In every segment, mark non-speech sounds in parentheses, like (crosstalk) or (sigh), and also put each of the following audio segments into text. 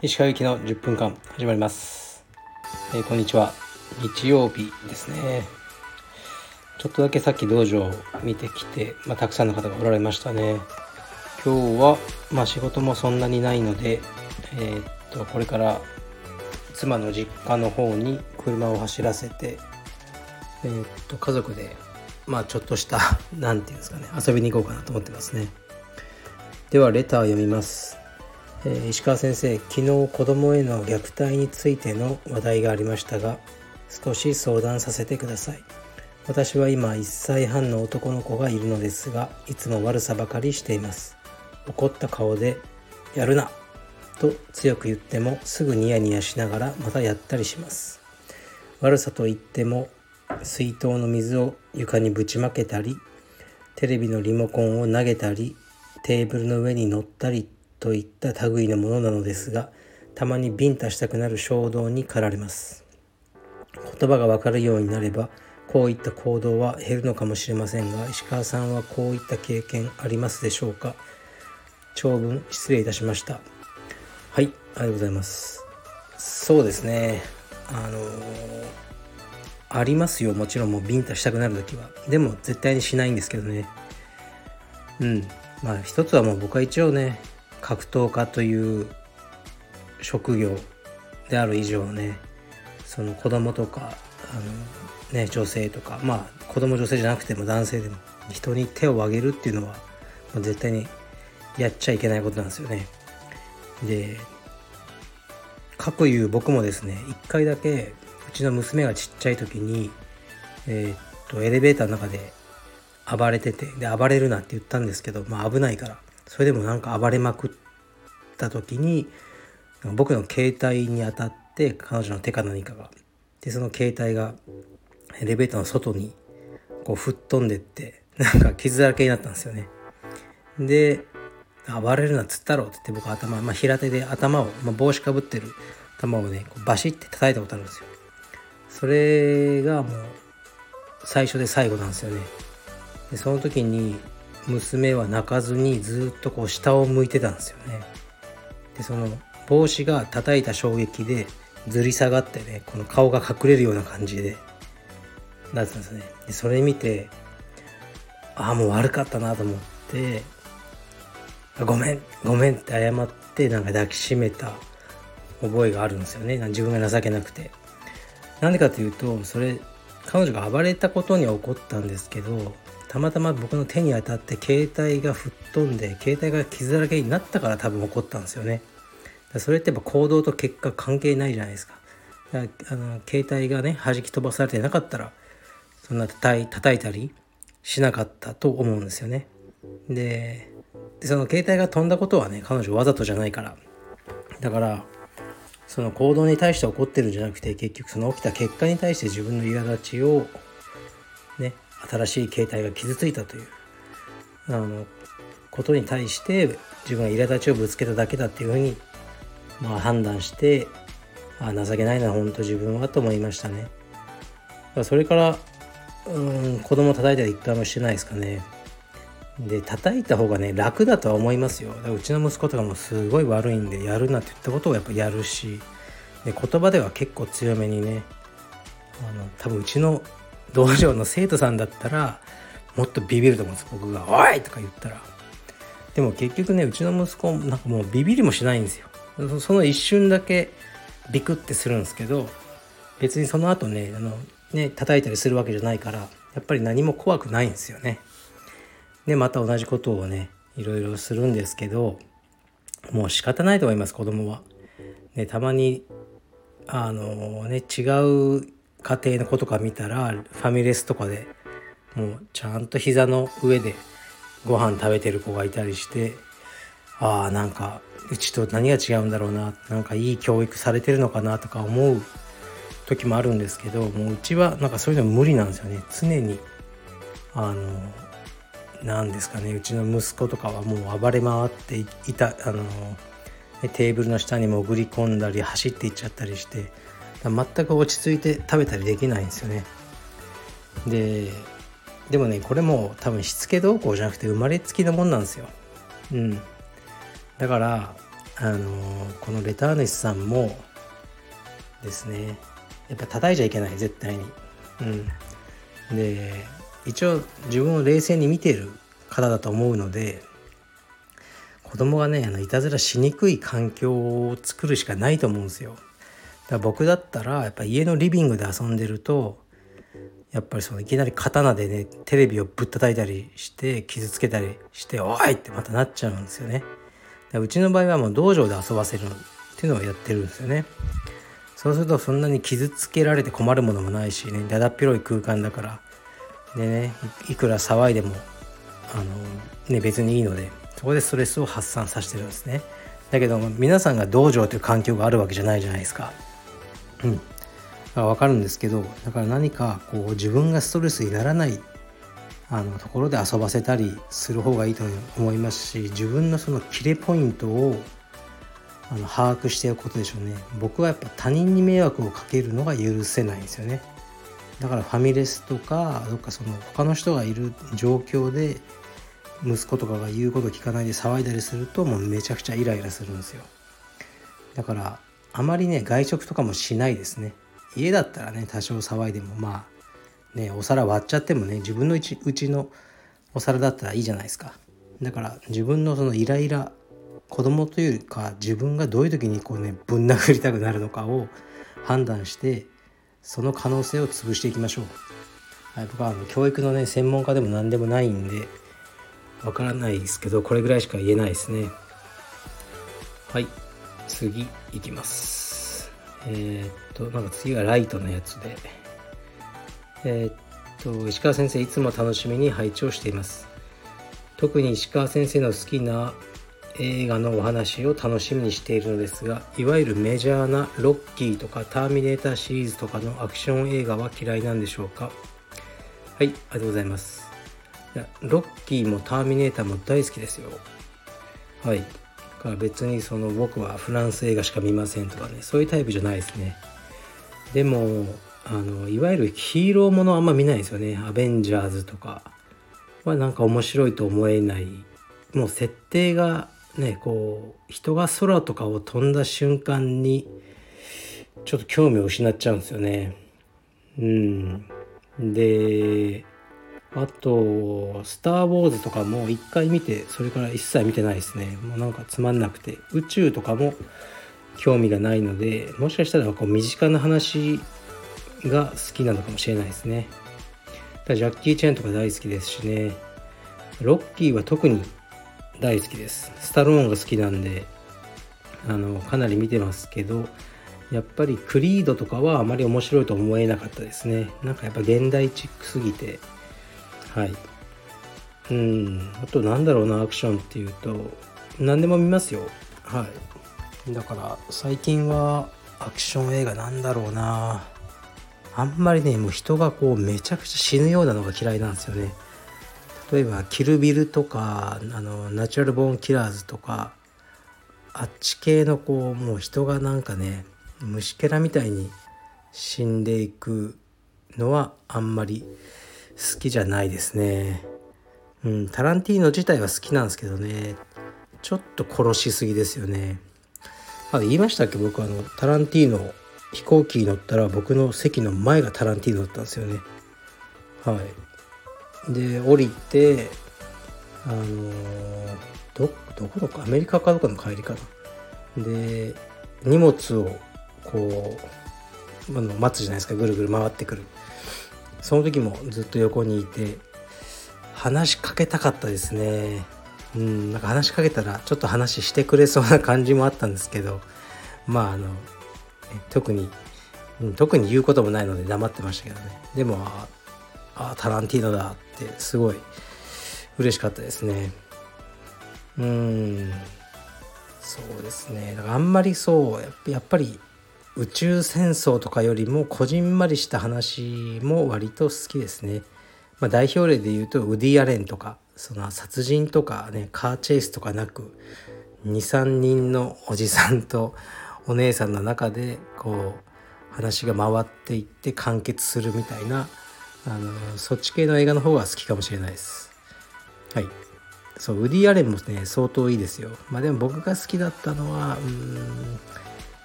石川行きの10分間始まります、えー、こんにちは。日曜日ですね。ちょっとだけさっき道場を見てきて、まあ、たくさんの方がおられましたね。今日は、まあ、仕事もそんなにないので、えー、っとこれから妻の実家の方に車を走らせて、えー、っと家族でまあちょっとした (laughs) 何て言うんですかね遊びに行こうかなと思ってますね。ではレターを読みます、えー、石川先生昨日子供への虐待についての話題がありましたが少し相談させてください。私は今1歳半の男の子がいるのですがいつも悪さばかりしています。怒った顔で「やるな!」と強く言ってもすぐニヤニヤしながらまたやったりします。悪さといっても水筒の水を床にぶちまけたりテレビのリモコンを投げたりテーブルの上に乗ったりといった類のものなのですがたまにビンタしたくなる衝動に駆られます。言葉がわかるようになればこういった行動は減るのかもしれませんが石川さんはこういった経験ありますでしょうか？長文失礼いたしました。はいありがとうございます。そうですね。あのーありますよ。もちろんもうビンタしたくなる時は。でも絶対にしないんですけどね。うん。まあ一つはもう僕は一応ね格闘家という職業である以上ねその子供とかあのね女性とかまあ子供女性じゃなくても男性でも人に手を挙げるっていうのはもう絶対にやっちゃいけないことなんですよね。でかくいう僕もですね一回だけうちの娘がちっちゃい時に、えー、っとエレベーターの中で暴れててで暴れるなって言ったんですけど、まあ、危ないからそれでもなんか暴れまくった時に僕の携帯に当たって彼女の手か何かがでその携帯がエレベーターの外にこう吹っ飛んでってなんか傷だらけになったんですよね。で暴れるなっつったろって言って僕頭、まあ、平手で頭を、まあ、帽子かぶってる頭をねこうバシッて叩いたことあるんですよ。それがもう最初で最後なんですよね。でその時に娘は泣かずにずっとこう下を向いてたんですよね。でその帽子が叩いた衝撃でずり下がってねこの顔が隠れるような感じでなってたんですね。でそれ見てああもう悪かったなと思ってごめんごめんって謝ってなんか抱きしめた覚えがあるんですよね。自分が情けなくて。なんでかというとそれ彼女が暴れたことには起こったんですけどたまたま僕の手に当たって携帯が吹っ飛んで携帯が傷だらけになったから多分起こったんですよね。それってやっぱ行動と結果関係ないじゃないですか。あの携帯がね弾き飛ばされてなかったらそんな叩い叩いたりしなかったと思うんですよね。でその携帯が飛んだことはね彼女わざとじゃないから。だからその行動に対して怒ってるんじゃなくて結局その起きた結果に対して自分の苛立ちをね新しい形態が傷ついたというあのことに対して自分は苛立ちをぶつけただけだっていうふうに、まあ、判断してあ情けないな本当自分はと思いましたね。それからうん子供叩いたり一回もしてないですかね。で叩いた方がね楽だとは思いますよ。うちの息子とかもすごい悪いんでやるなって言ったことをやっぱやるしで言葉では結構強めにねあの多分うちの道場の生徒さんだったらもっとビビると思うんです。僕が「おい!」とか言ったら。でも結局ねうちの息子なんかもうビビりもしないんですよ。その一瞬だけビクってするんですけど別にその後ねあのね叩いたりするわけじゃないからやっぱり何も怖くないんですよね。でまた同じことをねいろいろするんですけどもう仕方ないと思います子供は。ね、たまにあのね違う家庭の子とか見たらファミレスとかでもうちゃんと膝の上でご飯食べてる子がいたりしてああなんかうちと何が違うんだろうななんかいい教育されてるのかなとか思う時もあるんですけどもううちはなんかそういうの無理なんですよね常にあのなんですかね。うちの息子とかはもう暴れ回っていたあのテーブルの下に潜り込んだり走っていっちゃったりして全く落ち着いて食べたりできないんですよね。ででもねこれも多分しつけ動向じゃなくて生まれつきのもんなんですよ。うん。だからあの、このレターネスさんもですねやっぱ叩いちゃいけない絶対に。うん。で一応自分を冷静に見ている方だと思うので子供がねあのいたずらしにくい環境を作るしかないと思うんですよ。だから僕だったらやっぱ家のリビングで遊んでるとやっぱりそのいきなり刀でねテレビをぶったたいたりして傷つけたりして「おい!」ってまたなっちゃうんですよね。うちの場合はもう道場で遊ばせるっていうのをやってるんですよね。そうするとそんなに傷つけられて困るものもないしねだだっ広い空間だからでねいくら騒いでもあの、ね、別にいいのでそこでストレスを発散させてるんですね。だけど皆さんが道場という環境があるわけじゃないじゃないですか。うん。分かるんですけどだから何かこう自分がストレスにならないあのところで遊ばせたりする方がいいと思いますし自分のそのキレポイントをあの把握しておくことでしょうね。僕はやっぱ他人に迷惑をかけるのが許せないんですよね。だからファミレスとかどっかその他の人がいる状況で息子とかが言うこと聞かないで騒いだりするともうめちゃくちゃイライラするんですよ。だからあまりね外食とかもしないですね。家だったらね多少騒いでもまあねお皿割っちゃってもね自分のうちうちのお皿だったらいいじゃないですか。だから自分のそのイライラ子供というか自分がどういう時にこうねぶん殴りたくなるのかを判断してその可能性を潰していきましょう、はい、僕はあの教育のね専門家でも何でもないんでわからないですけどこれぐらいしか言えないですね。はい次いきます。えー、っとなんか次はライトのやつで。えー、っと石川先生いつも楽しみに拝聴しています。特に石川先生の好きな映画のお話を楽しみにしているのですがいわゆるメジャーなロッキーとかターミネーターシリーズとかのアクション映画は嫌いなんでしょうか？はいありがとうございます。いやロッキーもターミネーターも大好きですよ。はい。別にその僕はフランス映画しか見ませんとかねそういうタイプじゃないですね。でもあのいわゆるヒーローものあんま見ないですよね。アベンジャーズとかはなんか面白いと思えない。もう設定がねこう人が空とかを飛んだ瞬間にちょっと興味を失っちゃうんですよね。うん、であと「スター・ウォーズ」とかも一回見てそれから一切見てないですね。もうなんかつまんなくて。宇宙とかも興味がないのでもしかしたらこう身近な話が好きなのかもしれないですね。ジャッキー・チェンとか大好きですしね。ロッキーは特に大好きです。スタローンが好きなんであのかなり見てますけどやっぱりクリードとかはあまり面白いと思えなかったですね。なんかやっぱ現代チックすぎて。はい。うん。あとなんだろうなアクションっていうと何でも見ますよ。はい。だから最近はアクション映画なんだろうな。あんまりねもう人がこうめちゃくちゃ死ぬようなのが嫌いなんですよね。例えばキルビルとかあのナチュラルボーンキラーズとかあっち系のこうもう人がなんかね虫けらみたいに死んでいくのはあんまり好きじゃないですね。うん、タランティーノ自体は好きなんですけどねちょっと殺しすぎですよね。あ言いましたっけ？僕あのタランティーノ飛行機に乗ったら僕の席の前がタランティーノだったんですよね。はい。で降りてあのどどこのかアメリカかどっかの帰りかな。で荷物をこう、あの待つじゃないですか。ぐるぐる回ってくる。その時もずっと横にいて話しかけたかったですね。うんなんか話しかけたらちょっと話してくれそうな感じもあったんですけどまああの特に、特に言うこともないので黙ってましたけどね。でもあタランティーノだってすごい嬉しかったですね。うん。そうですね。だからあんまりそうやっぱり宇宙戦争とかよりもこじんまりした話も割と好きですね、まあ、代表例で言うとウディ・アレンとかその殺人とかねカーチェイスとかなく23人のおじさんとお姉さんの中でこう話が回っていって完結するみたいなあのそっち系の映画の方が好きかもしれないです。はい。そうウディ・アレンもね相当いいですよ。まあでも僕が好きだったのはうん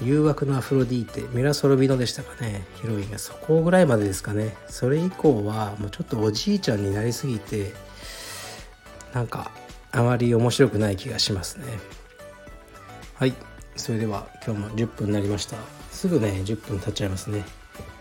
誘惑のアフロディーテミラ・ソロビノでしたかね。ヒロインがそこぐらいまでですかね。それ以降はもうちょっとおじいちゃんになりすぎてなんかあまり面白くない気がしますね。はい。それでは今日も10分になりました。すぐね10分経っちゃいますね。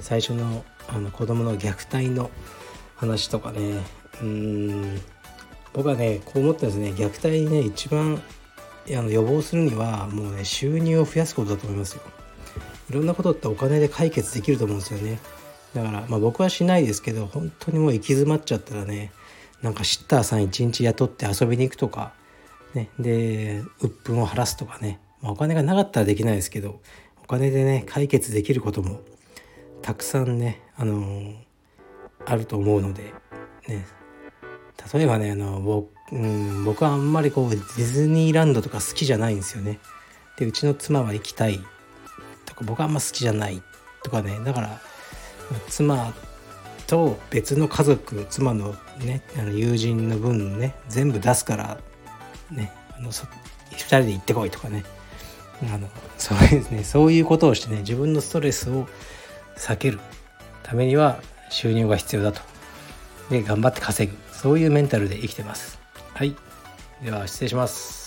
最初のあの子供の虐待の話とかね。うん。僕はねこう思ったんですね。虐待ね一番あの予防するにはもうね収入を増やすことだと思いますよ。いろんなことってお金で解決できると思うんですよね。だからまあ僕はしないですけど本当にもう行き詰まっちゃったらねなんかシッターさん一日雇って遊びに行くとかね。で鬱憤を晴らすとかね、まあ、お金がなかったらできないですけどお金でね解決できることもたくさんねあのー、あると思うのでね。例えばねあの僕,、うん、僕はあんまりこうディズニーランドとか好きじゃないんですよね。でうちの妻は行きたい。とか僕はあんま好きじゃないとかね。だから妻と別の家族妻のねあの友人の分ね全部出すからね。あの2人で行ってこいとかね。あのそうですね。そういうことをしてね自分のストレスを避ける。ためには収入が必要だと。で頑張って稼ぐ。そういうメンタルで生きてます。はい。では失礼します。